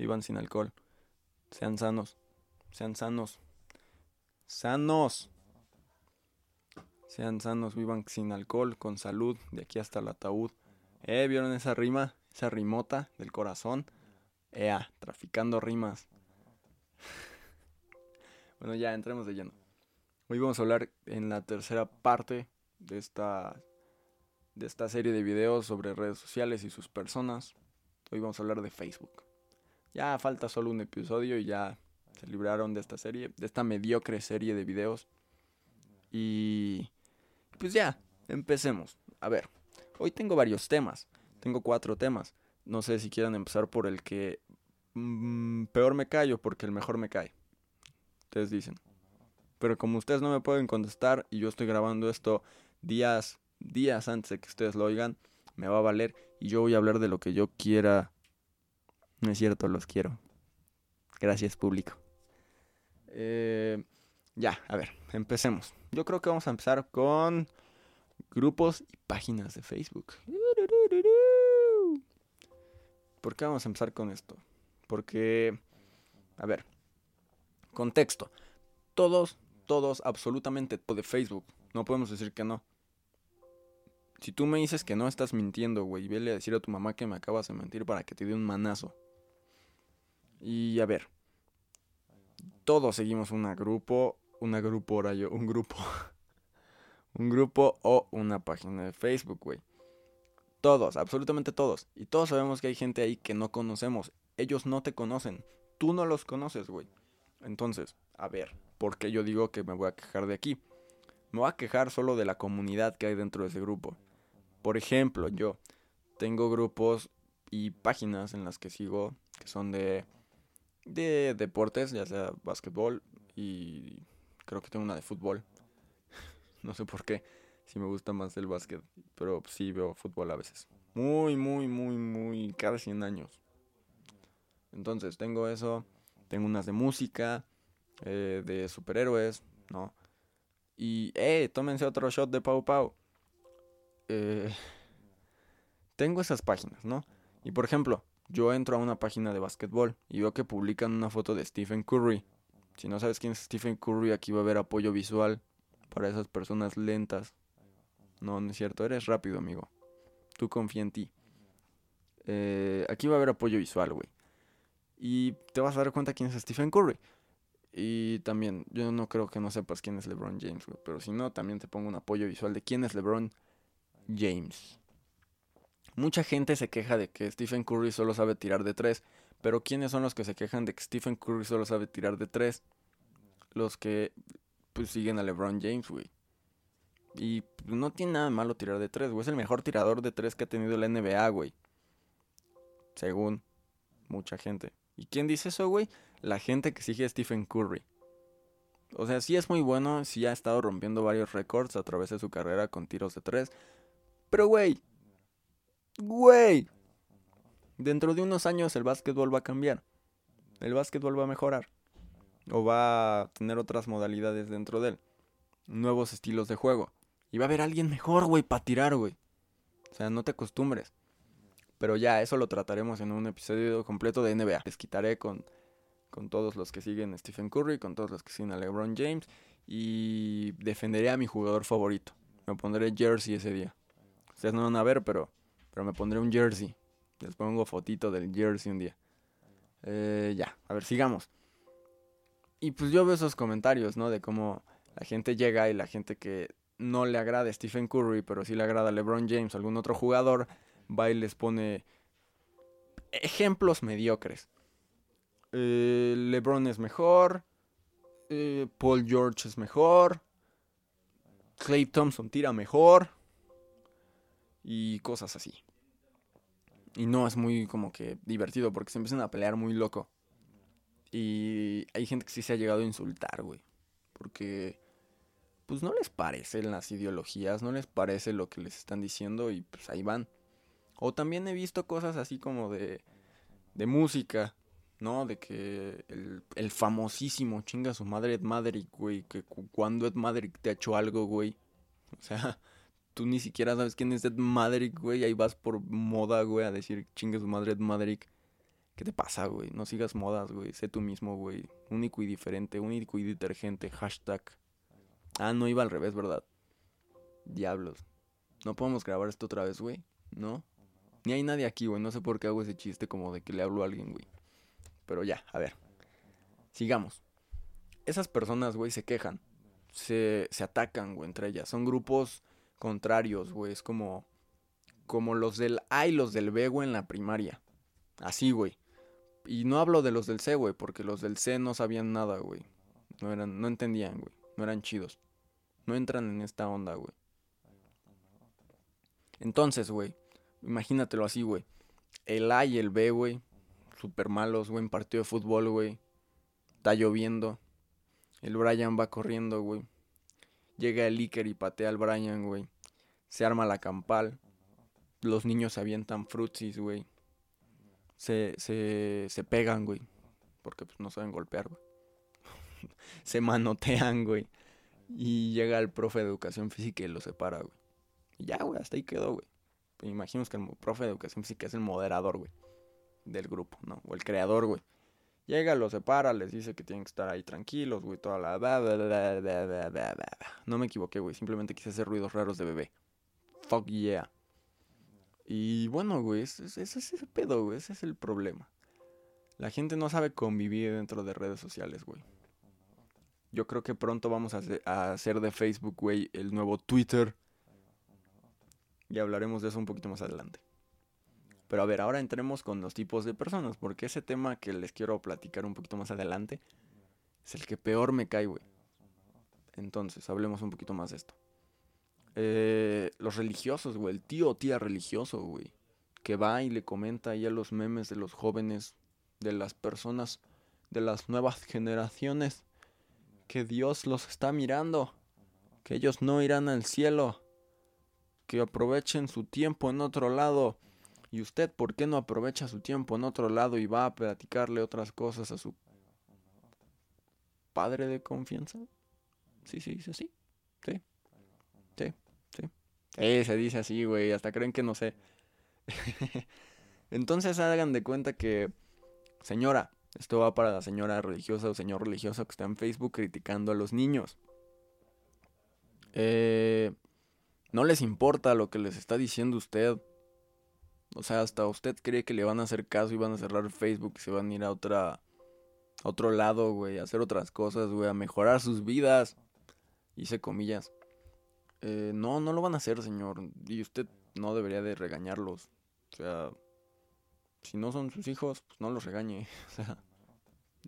vivan sin alcohol sean sanos sean sanos sanos sean sanos vivan sin alcohol con salud de aquí hasta el ataúd eh vieron esa rima esa rimota del corazón. Ea, traficando rimas. bueno, ya entremos de lleno. Hoy vamos a hablar en la tercera parte de esta de esta serie de videos sobre redes sociales y sus personas. Hoy vamos a hablar de Facebook. Ya falta solo un episodio y ya se libraron de esta serie, de esta mediocre serie de videos. Y pues ya, empecemos. A ver, hoy tengo varios temas. Tengo cuatro temas. No sé si quieran empezar por el que mm, peor me cae o porque el mejor me cae. Ustedes dicen. Pero como ustedes no me pueden contestar y yo estoy grabando esto días, días antes de que ustedes lo oigan, me va a valer y yo voy a hablar de lo que yo quiera. No es cierto, los quiero. Gracias, público. Eh, ya, a ver, empecemos. Yo creo que vamos a empezar con grupos y páginas de Facebook. ¿Por qué vamos a empezar con esto? Porque, a ver, contexto. Todos, todos, absolutamente de Facebook. No podemos decir que no. Si tú me dices que no estás mintiendo, güey, vele a decir a tu mamá que me acabas de mentir para que te dé un manazo. Y a ver, todos seguimos un grupo, una grupo, ahora yo, un grupo, un grupo o una página de Facebook, güey. Todos, absolutamente todos. Y todos sabemos que hay gente ahí que no conocemos. Ellos no te conocen. Tú no los conoces, güey. Entonces, a ver, ¿por qué yo digo que me voy a quejar de aquí? Me voy a quejar solo de la comunidad que hay dentro de ese grupo. Por ejemplo, yo tengo grupos y páginas en las que sigo que son de, de deportes, ya sea básquetbol y creo que tengo una de fútbol. no sé por qué sí me gusta más el básquet, pero sí veo fútbol a veces. Muy, muy, muy, muy, cada 100 años. Entonces, tengo eso, tengo unas de música, eh, de superhéroes, ¿no? Y, eh, tómense otro shot de Pau Pau. Eh, tengo esas páginas, ¿no? Y por ejemplo, yo entro a una página de básquetbol y veo que publican una foto de Stephen Curry. Si no sabes quién es Stephen Curry, aquí va a haber apoyo visual para esas personas lentas no, no es cierto, eres rápido, amigo. Tú confía en ti. Eh, aquí va a haber apoyo visual, güey. Y te vas a dar cuenta quién es Stephen Curry. Y también, yo no creo que no sepas quién es LeBron James, güey. Pero si no, también te pongo un apoyo visual de quién es LeBron James. Mucha gente se queja de que Stephen Curry solo sabe tirar de tres. Pero ¿quiénes son los que se quejan de que Stephen Curry solo sabe tirar de tres? Los que pues siguen a LeBron James, güey. Y no tiene nada malo tirar de tres, güey. Es el mejor tirador de tres que ha tenido la NBA, güey. Según mucha gente. ¿Y quién dice eso, güey? La gente que sigue a Stephen Curry. O sea, sí es muy bueno, sí ha estado rompiendo varios récords a través de su carrera con tiros de tres. Pero, güey, güey, dentro de unos años el básquetbol va a cambiar. El básquetbol va a mejorar. O va a tener otras modalidades dentro de él. Nuevos estilos de juego. Y va a haber alguien mejor, güey, para tirar, güey. O sea, no te acostumbres. Pero ya, eso lo trataremos en un episodio completo de NBA. Les quitaré con, con todos los que siguen a Stephen Curry, con todos los que siguen a LeBron James. Y defenderé a mi jugador favorito. Me pondré jersey ese día. Ustedes no van a ver, pero, pero me pondré un jersey. Les pongo fotito del jersey un día. Eh, ya, a ver, sigamos. Y pues yo veo esos comentarios, ¿no? De cómo la gente llega y la gente que no le agrada a Stephen Curry, pero sí le agrada a LeBron James o algún otro jugador, va y les pone ejemplos mediocres. Eh, LeBron es mejor, eh, Paul George es mejor, Clay Thompson tira mejor y cosas así. Y no es muy como que divertido porque se empiezan a pelear muy loco. Y hay gente que sí se ha llegado a insultar, güey. Porque, pues no les parecen las ideologías, no les parece lo que les están diciendo y pues ahí van. O también he visto cosas así como de, de música, ¿no? De que el, famosísimo chinga su madre Ed güey. Que cuando Ed Maverick te ha hecho algo, güey. O sea, tú ni siquiera sabes quién es Ed Maverick, güey. Ahí vas por moda, güey, a decir chinga su madre Ed Maverick. ¿Qué te pasa, güey? No sigas modas, güey. Sé tú mismo, güey. Único y diferente, único y detergente. Hashtag. Ah, no iba al revés, ¿verdad? Diablos. No podemos grabar esto otra vez, güey. ¿No? Ni hay nadie aquí, güey. No sé por qué hago ese chiste como de que le hablo a alguien, güey. Pero ya, a ver. Sigamos. Esas personas, güey, se quejan. Se, se atacan, güey, entre ellas. Son grupos contrarios, güey. Es como. Como los del A y los del B, güey, en la primaria. Así, güey. Y no hablo de los del C, güey, porque los del C no sabían nada, güey. No eran, no entendían, güey. No eran chidos. No entran en esta onda, güey. Entonces, güey, imagínatelo así, güey. El A y el B, güey, super malos, güey, en partido de fútbol, güey. Está lloviendo. El Brian va corriendo, güey. Llega el Iker y patea al Brian, güey. Se arma la campal. Los niños avientan frutsis, güey. Se, se, se pegan, güey. Porque pues no saben golpear, güey. se manotean, güey. Y llega el profe de educación física y los separa, güey. Y ya, güey, hasta ahí quedó, güey. Imagino que el profe de educación física es el moderador, güey. Del grupo, ¿no? O el creador, güey. Llega, los separa, les dice que tienen que estar ahí tranquilos, güey. Toda la... No me equivoqué, güey. Simplemente quise hacer ruidos raros de bebé. Fuck yeah. Y bueno, güey, ese, ese es el pedo, güey. Ese es el problema. La gente no sabe convivir dentro de redes sociales, güey. Yo creo que pronto vamos a hacer de Facebook, güey, el nuevo Twitter. Y hablaremos de eso un poquito más adelante. Pero a ver, ahora entremos con los tipos de personas, porque ese tema que les quiero platicar un poquito más adelante es el que peor me cae, güey. Entonces, hablemos un poquito más de esto. Eh, los religiosos, güey, el tío o tía religioso, güey, que va y le comenta ahí a los memes de los jóvenes, de las personas, de las nuevas generaciones, que Dios los está mirando, que ellos no irán al cielo, que aprovechen su tiempo en otro lado. ¿Y usted por qué no aprovecha su tiempo en otro lado y va a platicarle otras cosas a su padre de confianza? Sí, sí, dice así. Sí. Sí, sí. Se dice así, güey. Hasta creen que no sé. Entonces hagan de cuenta que, señora, esto va para la señora religiosa o señor religioso que está en Facebook criticando a los niños. Eh, no les importa lo que les está diciendo usted. O sea, hasta usted cree que le van a hacer caso y van a cerrar Facebook y se van a ir a otra otro lado, güey, a hacer otras cosas, güey, a mejorar sus vidas. Hice comillas. Eh, no, no lo van a hacer, señor. Y usted no debería de regañarlos. O sea, si no son sus hijos, pues no los regañe. O sea,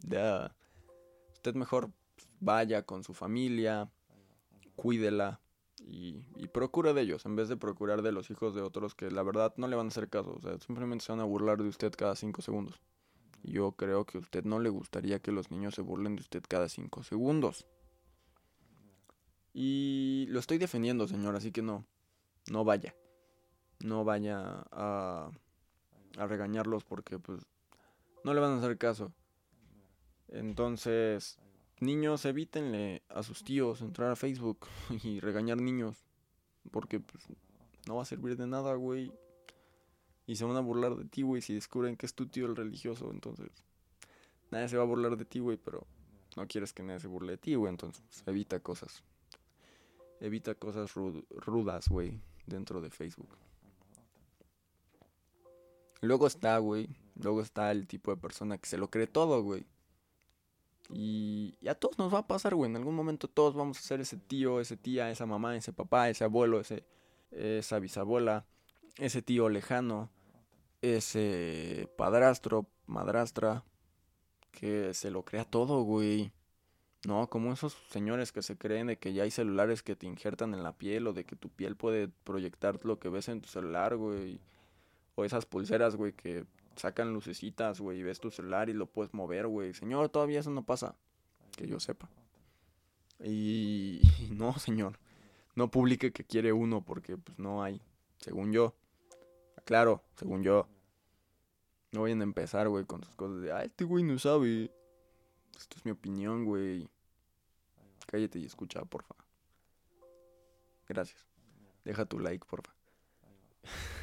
ya. Usted mejor vaya con su familia, cuídela y, procure de ellos en vez de procurar de los hijos de otros que la verdad no le van a hacer caso. O sea, simplemente se van a burlar de usted cada cinco segundos. Yo creo que a usted no le gustaría que los niños se burlen de usted cada cinco segundos. Y lo estoy defendiendo, señor, así que no, no vaya. No vaya a, a regañarlos porque pues no le van a hacer caso. Entonces, niños, evítenle a sus tíos entrar a Facebook y regañar niños. Porque pues, no va a servir de nada, güey. Y se van a burlar de ti, güey, si descubren que es tu tío el religioso. Entonces, nadie se va a burlar de ti, güey, pero no quieres que nadie se burle de ti, güey. Entonces, evita cosas. Evita cosas rudas, güey, dentro de Facebook. Luego está, güey. Luego está el tipo de persona que se lo cree todo, güey. Y, a todos nos va a pasar, güey. En algún momento todos vamos a ser ese tío, ese tía, esa mamá, ese papá, ese abuelo, ese, esa bisabuela, ese tío lejano, ese padrastro, madrastra, que se lo crea todo, güey. No, como esos señores que se creen de que ya hay celulares que te injertan en la piel o de que tu piel puede proyectar lo que ves en tu celular, güey. O esas pulseras, güey, que sacan lucecitas, güey, ves tu celular y lo puedes mover, güey. Señor, todavía eso no pasa. Que yo sepa. Y, no, señor. No publique que quiere uno porque pues no hay. Según yo. Claro, según yo. No vayan a empezar, güey, con sus cosas de, ah, este güey no sabe. Esto es mi opinión, güey. Cállate y escucha, porfa. Gracias. Deja tu like, porfa.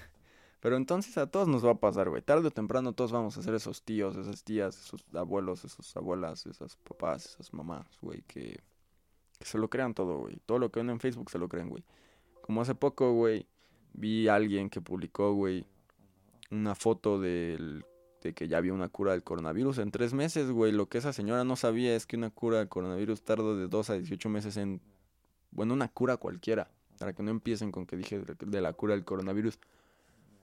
Pero entonces a todos nos va a pasar, güey. Tarde o temprano todos vamos a ser esos tíos, esas tías, esos abuelos, esas abuelas, esas papás, esas mamás, güey, que, se lo crean todo, güey. Todo lo que ven en Facebook se lo creen, güey. Como hace poco, güey, vi a alguien que publicó, güey, una foto del, de que ya había una cura del coronavirus en tres meses, güey. Lo que esa señora no sabía es que una cura del coronavirus tarda de 2 a 18 meses en... Bueno, una cura cualquiera. Para que no empiecen con que dije de la cura del coronavirus.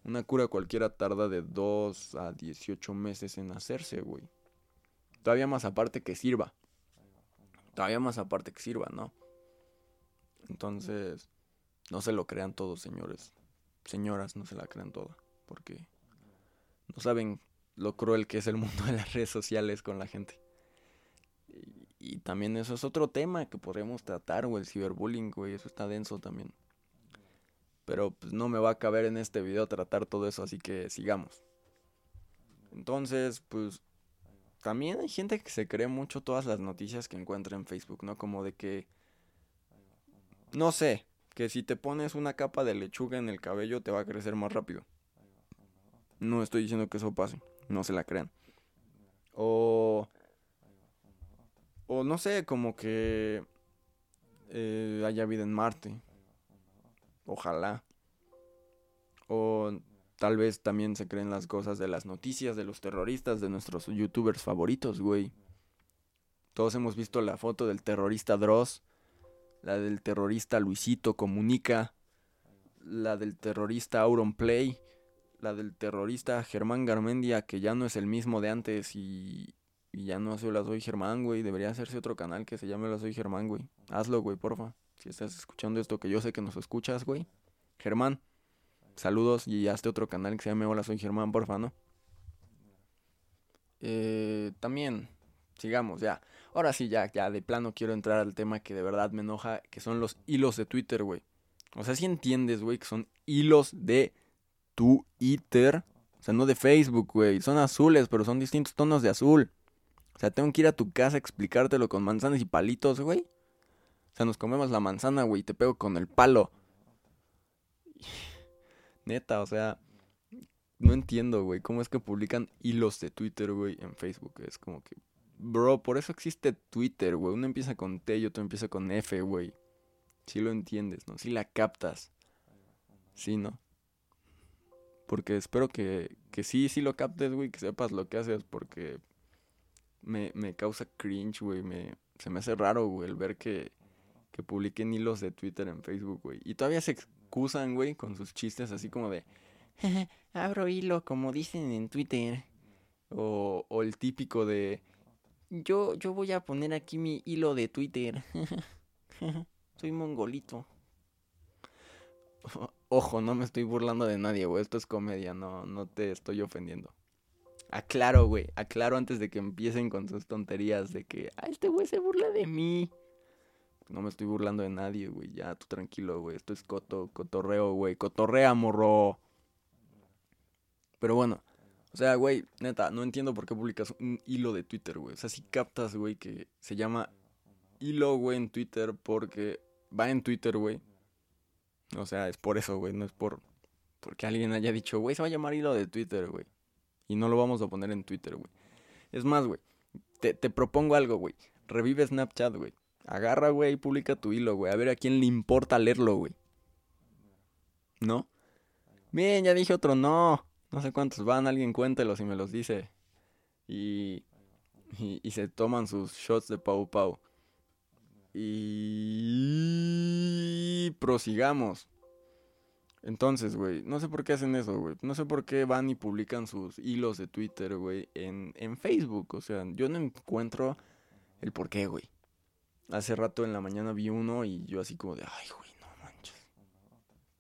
Una cura cualquiera tarda de 2 a 18 meses en hacerse, güey. Todavía más aparte que sirva. Todavía más aparte que sirva, ¿no? Entonces, no se lo crean todos, señores. Señoras, no se la crean toda. Porque no saben lo cruel que es el mundo de las redes sociales con la gente. Y, también eso es otro tema que podríamos tratar, güey, el ciberbullying, güey, eso está denso también. Pero pues no me va a caber en este video tratar todo eso, así que sigamos. Entonces, pues también hay gente que se cree mucho todas las noticias que encuentra en Facebook, ¿no? Como de que, no sé, que si te pones una capa de lechuga en el cabello te va a crecer más rápido. No estoy diciendo que eso pase, no se la crean. O, o no sé, como que eh, haya vida en Marte. Ojalá. O tal vez también se creen las cosas de las noticias de los terroristas, de nuestros youtubers favoritos, güey. Todos hemos visto la foto del terrorista Dross, la del terrorista Luisito Comunica, la del terrorista Auron Play, la del terrorista Germán Garmendia, que ya no es el mismo de antes y, y ya no hace Hola Soy Germán, güey. Debería hacerse otro canal que se llame Hola Soy Germán, güey. Hazlo, güey, porfa. Si estás escuchando esto, que yo sé que nos escuchas, güey. Germán, saludos y hazte otro canal que se llame Hola, soy Germán, porfa, ¿no? Eh, también, sigamos, ya. Ahora sí, ya, ya, de plano quiero entrar al tema que de verdad me enoja, que son los hilos de Twitter, güey. O sea, si entiendes, güey, que son hilos de Twitter. O sea, no de Facebook, güey. Son azules, pero son distintos tonos de azul. O sea, tengo que ir a tu casa a explicártelo con manzanas y palitos, güey. O sea, nos comemos la manzana, güey, te pego con el palo. Neta, o sea, no entiendo, güey, cómo es que publican hilos de Twitter, güey, en Facebook. Es como que, bro, por eso existe Twitter, güey. Uno empieza con T y otro empieza con F, güey. Si lo entiendes, ¿no? Si la captas. Sí, ¿no? Porque espero que, que sí, sí lo captes, güey, que sepas lo que haces, porque me, me causa cringe, güey. Me, se me hace raro, güey, el ver que que publiquen hilos de Twitter en Facebook, güey. Y todavía se excusan, güey, con sus chistes así como de, abro hilo, como dicen en Twitter. O, el típico de, yo, yo voy a poner aquí mi hilo de Twitter. Soy mongolito. Ojo, no me estoy burlando de nadie, güey. Esto es comedia, no, no te estoy ofendiendo. Aclaro, güey. Aclaro antes de que empiecen con sus tonterías de que, ah, este güey se burla de mí. No me estoy burlando de nadie, güey. Ya, tú tranquilo, güey. Esto es coto, cotorreo, güey. Cotorrea, morro. Pero bueno. O sea, güey, neta, no entiendo por qué publicas un hilo de Twitter, güey. O sea, si captas, güey, que se llama hilo, güey, en Twitter porque va en Twitter, güey. O sea, es por eso, güey. No es por porque alguien haya dicho, güey, se va a llamar hilo de Twitter, güey. Y no lo vamos a poner en Twitter, güey. Es más, güey. Te, te propongo algo, güey. Revive Snapchat, güey. Agarra, güey, y publica tu hilo, güey. A ver a quién le importa leerlo, güey. ¿No? Bien, ya dije otro no. No sé cuántos van, alguien cuéntelos y me los dice. Y, y, se toman sus shots de Pau Pau. Y prosigamos. Entonces, güey, no sé por qué hacen eso, güey. No sé por qué van y publican sus hilos de Twitter, güey, en, en Facebook. O sea, yo no encuentro el por qué, güey. Hace rato en la mañana vi uno y yo así como de, ay, güey, no manches.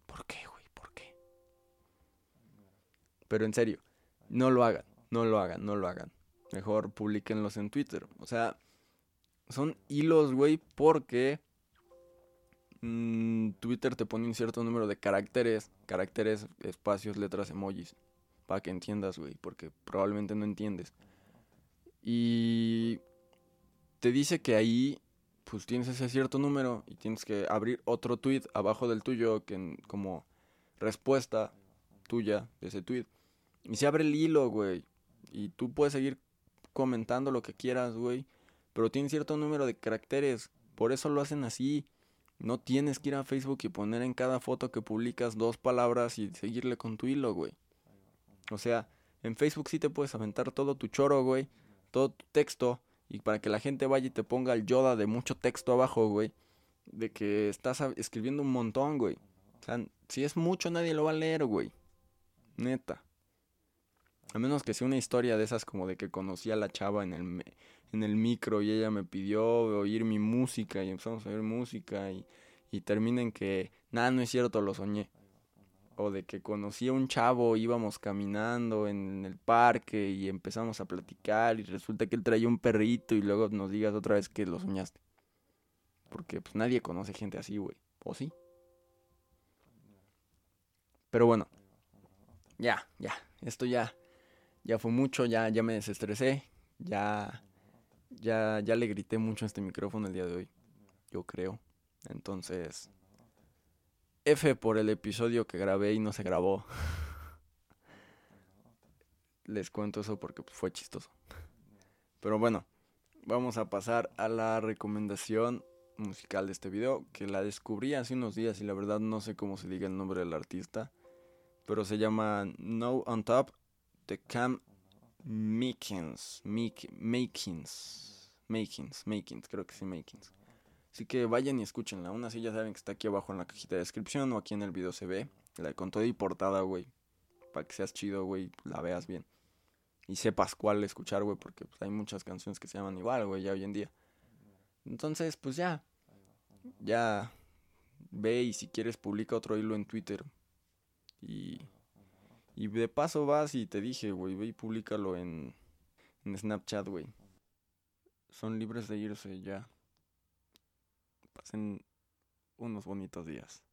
¿Por qué, güey? ¿Por qué? Pero en serio, No lo hagan, no lo hagan, no lo hagan. Mejor publiquenlos en Twitter. O sea, son hilos, güey, porque mm, Twitter te pone un cierto número de caracteres, caracteres, espacios, letras, emojis, para que entiendas, güey, porque probablemente no entiendes. Y te dice que ahí pues tienes ese cierto número y tienes que abrir otro tweet abajo del tuyo que como respuesta tuya de ese tweet. Y se abre el hilo, güey. Y tú puedes seguir comentando lo que quieras, güey. Pero tiene cierto número de caracteres. Por eso lo hacen así. No tienes que ir a Facebook y poner en cada foto que publicas dos palabras y seguirle con tu hilo, güey. O sea, en Facebook sí te puedes aventar todo tu choro, güey. Todo tu texto. Y para que la gente vaya y te ponga el Yoda de mucho texto abajo, güey. De que estás escribiendo un montón, güey. O sea, si es mucho, nadie lo va a leer, güey. Neta. A menos que sea una historia de esas como de que conocí a la chava en el, en el micro y ella me pidió oír mi música y empezamos a oír música y, y terminen que, nada, no es cierto, lo soñé o de que conocí a un chavo, íbamos caminando en el parque y empezamos a platicar y resulta que él traía un perrito y luego nos digas otra vez que lo soñaste. Porque pues nadie conoce gente así, güey. ¿O sí? Pero bueno. Ya, ya. Esto ya ya fue mucho, ya ya me desestresé. Ya ya ya le grité mucho a este micrófono el día de hoy. Yo creo. Entonces, F por el episodio que grabé y no se grabó. Les cuento eso porque fue chistoso. Pero bueno, vamos a pasar a la recomendación musical de este video, que la descubrí hace unos días y la verdad no sé cómo se diga el nombre del artista, pero se llama No on Top de Cam Makins, Makins, Makins, Makins, creo que sí, Makins. Así que vayan y escúchenla. Aún así ya saben que está aquí abajo en la cajita de descripción o aquí en el video se ve. La con todo y portada, güey. Para que seas chido, güey, la veas bien. Y sepas cuál escuchar, güey, porque pues, hay muchas canciones que se llaman igual, güey, ya hoy en día. Entonces, pues ya. Ya. Ve y si quieres publica otro hilo en Twitter. Y. Y de paso vas y te dije, güey, ve y públicalo en, en Snapchat, güey. Son libres de irse ya pasen unos bonitos días.